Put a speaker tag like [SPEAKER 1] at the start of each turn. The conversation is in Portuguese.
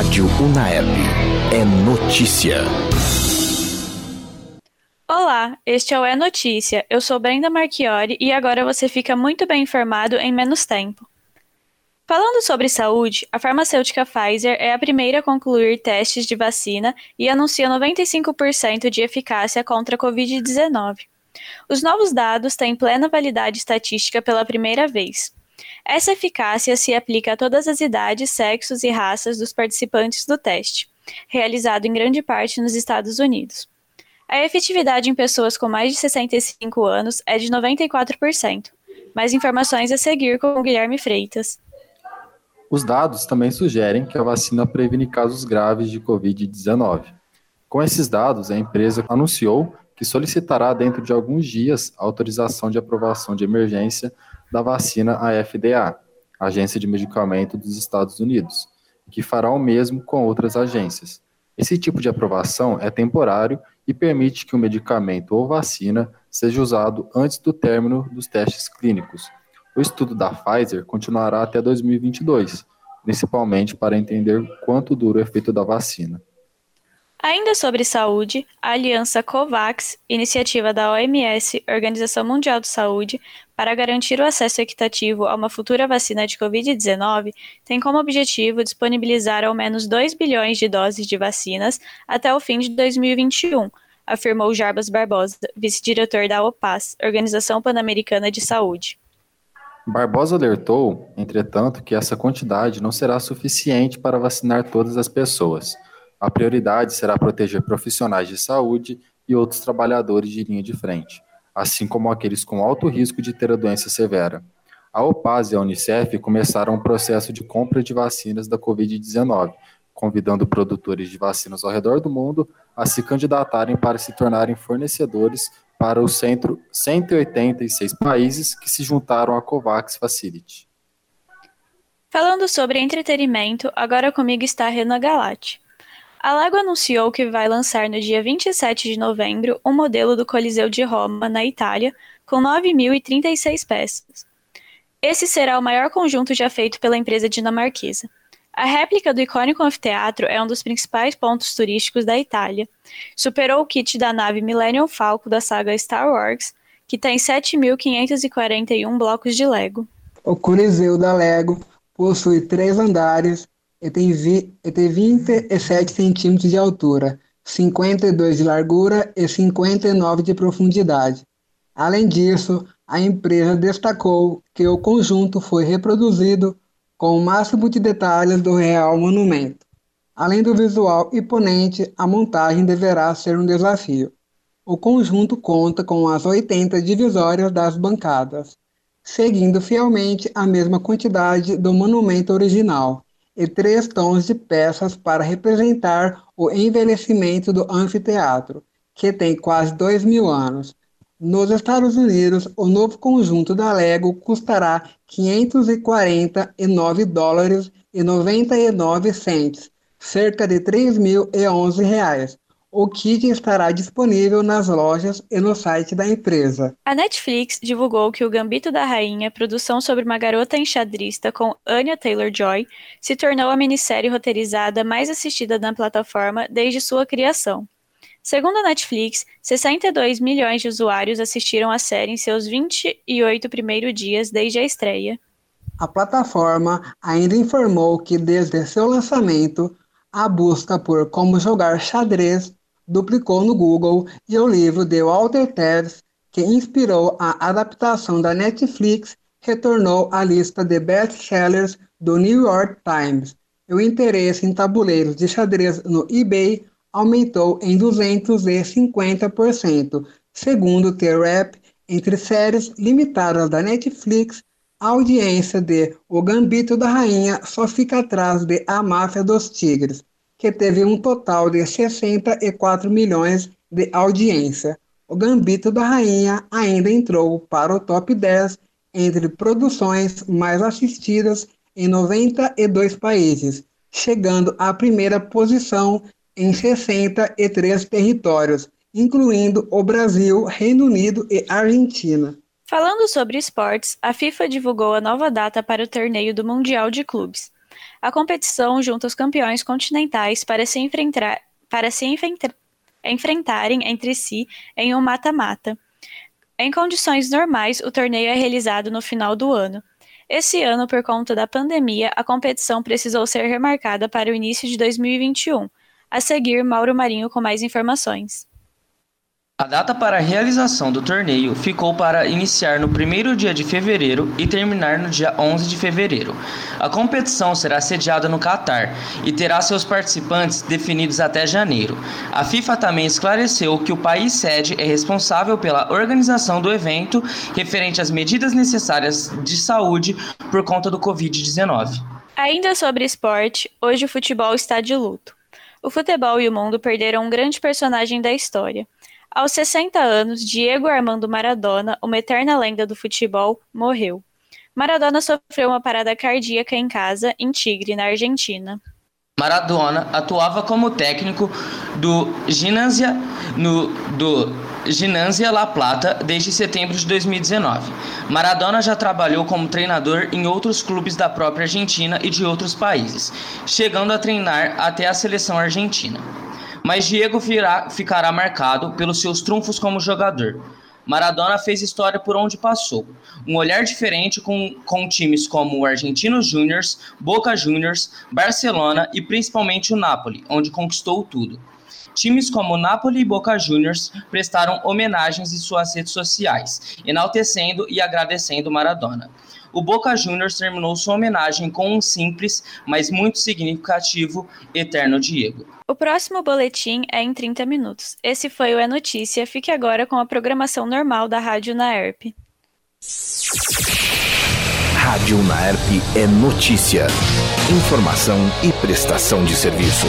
[SPEAKER 1] Rádio Unaep. É notícia.
[SPEAKER 2] Olá, este é o É Notícia. Eu sou Brenda Marchiori e agora você fica muito bem informado em menos tempo. Falando sobre saúde, a farmacêutica Pfizer é a primeira a concluir testes de vacina e anuncia 95% de eficácia contra a Covid-19. Os novos dados têm plena validade estatística pela primeira vez. Essa eficácia se aplica a todas as idades, sexos e raças dos participantes do teste, realizado em grande parte nos Estados Unidos. A efetividade em pessoas com mais de 65 anos é de 94%. Mais informações a seguir com o Guilherme Freitas.
[SPEAKER 3] Os dados também sugerem que a vacina previne casos graves de Covid-19. Com esses dados, a empresa anunciou que solicitará dentro de alguns dias a autorização de aprovação de emergência da vacina à FDA, Agência de Medicamento dos Estados Unidos, que fará o mesmo com outras agências. Esse tipo de aprovação é temporário e permite que o medicamento ou vacina seja usado antes do término dos testes clínicos. O estudo da Pfizer continuará até 2022, principalmente para entender quanto dura o efeito da vacina.
[SPEAKER 2] Ainda sobre saúde, a Aliança COVAX, iniciativa da OMS, Organização Mundial de Saúde, para garantir o acesso equitativo a uma futura vacina de Covid-19, tem como objetivo disponibilizar ao menos 2 bilhões de doses de vacinas até o fim de 2021, afirmou Jarbas Barbosa, vice-diretor da OPAS, Organização Pan-Americana de Saúde.
[SPEAKER 3] Barbosa alertou, entretanto, que essa quantidade não será suficiente para vacinar todas as pessoas. A prioridade será proteger profissionais de saúde e outros trabalhadores de linha de frente, assim como aqueles com alto risco de ter a doença severa. A OPAS e a Unicef começaram um processo de compra de vacinas da Covid-19, convidando produtores de vacinas ao redor do mundo a se candidatarem para se tornarem fornecedores para os 186 países que se juntaram à COVAX Facility.
[SPEAKER 2] Falando sobre entretenimento, agora comigo está a Rena Galati. A Lego anunciou que vai lançar no dia 27 de novembro um modelo do Coliseu de Roma, na Itália, com 9.036 peças. Esse será o maior conjunto já feito pela empresa dinamarquesa. A réplica do icônico anfiteatro é um dos principais pontos turísticos da Itália. Superou o kit da nave Millennium Falcon da saga Star Wars, que tem 7.541 blocos de Lego.
[SPEAKER 4] O Coliseu da Lego possui três andares e tem, tem 27 centímetros de altura, 52 de largura e 59 de profundidade. Além disso, a empresa destacou que o conjunto foi reproduzido com o máximo de detalhes do real monumento. Além do visual imponente, a montagem deverá ser um desafio. O conjunto conta com as 80 divisórias das bancadas, seguindo fielmente a mesma quantidade do monumento original, e três tons de peças para representar o envelhecimento do anfiteatro, que tem quase dois mil anos. Nos Estados Unidos, o novo conjunto da Lego custará 549 dólares e 99 cents, cerca de 3.011 reais, o kit estará disponível nas lojas e no site da empresa.
[SPEAKER 2] A Netflix divulgou que O Gambito da Rainha, produção sobre uma garota enxadrista com Anya Taylor-Joy, se tornou a minissérie roteirizada mais assistida na plataforma desde sua criação. Segundo a Netflix, 62 milhões de usuários assistiram a série em seus 28 primeiros dias desde a estreia.
[SPEAKER 4] A plataforma ainda informou que desde seu lançamento, a busca por como jogar xadrez duplicou no Google e o livro de Walter Tevis, que inspirou a adaptação da Netflix, retornou à lista de best-sellers do New York Times. O interesse em tabuleiros de xadrez no eBay aumentou em 250%, segundo The Rap, entre séries limitadas da Netflix, a audiência de O Gambito da Rainha só fica atrás de A Máfia dos Tigres, que teve um total de 64 milhões de audiência. O Gambito da Rainha ainda entrou para o top 10 entre produções mais assistidas em 92 países, chegando à primeira posição em 63 territórios, incluindo o Brasil, Reino Unido e Argentina.
[SPEAKER 2] Falando sobre esportes, a FIFA divulgou a nova data para o torneio do Mundial de Clubes. A competição junta os campeões continentais para se enfrentar, para se enfrentar, enfrentarem entre si em um mata-mata. Em condições normais, o torneio é realizado no final do ano. Esse ano, por conta da pandemia, a competição precisou ser remarcada para o início de 2021. A seguir, Mauro Marinho com mais informações.
[SPEAKER 5] A data para a realização do torneio ficou para iniciar no primeiro dia de fevereiro e terminar no dia 11 de fevereiro. A competição será sediada no Catar e terá seus participantes definidos até janeiro. A FIFA também esclareceu que o país sede é responsável pela organização do evento referente às medidas necessárias de saúde por conta do Covid-19.
[SPEAKER 2] Ainda sobre esporte, hoje o futebol está de luto. O futebol e o mundo perderam um grande personagem da história. Aos 60 anos, Diego Armando Maradona, uma eterna lenda do futebol, morreu. Maradona sofreu uma parada cardíaca em casa, em Tigre, na Argentina.
[SPEAKER 5] Maradona atuava como técnico do Ginásio no, do Ginásio La Plata desde setembro de 2019. Maradona já trabalhou como treinador em outros clubes da própria Argentina e de outros países, chegando a treinar até a seleção argentina mas Diego virá, ficará marcado pelos seus trunfos como jogador. Maradona fez história por onde passou. Um olhar diferente com, com times como o Argentinos Júniors, Boca Juniors, Barcelona e principalmente o Napoli, onde conquistou tudo. Times como Napoli e Boca Juniors prestaram homenagens em suas redes sociais, enaltecendo e agradecendo Maradona. O Boca Juniors terminou sua homenagem com um simples, mas muito significativo Eterno Diego.
[SPEAKER 2] O próximo boletim é em 30 minutos. Esse foi o É Notícia. Fique agora com a programação normal da Rádio Naerp.
[SPEAKER 1] Rádio Naerp é notícia. Informação e prestação de serviço.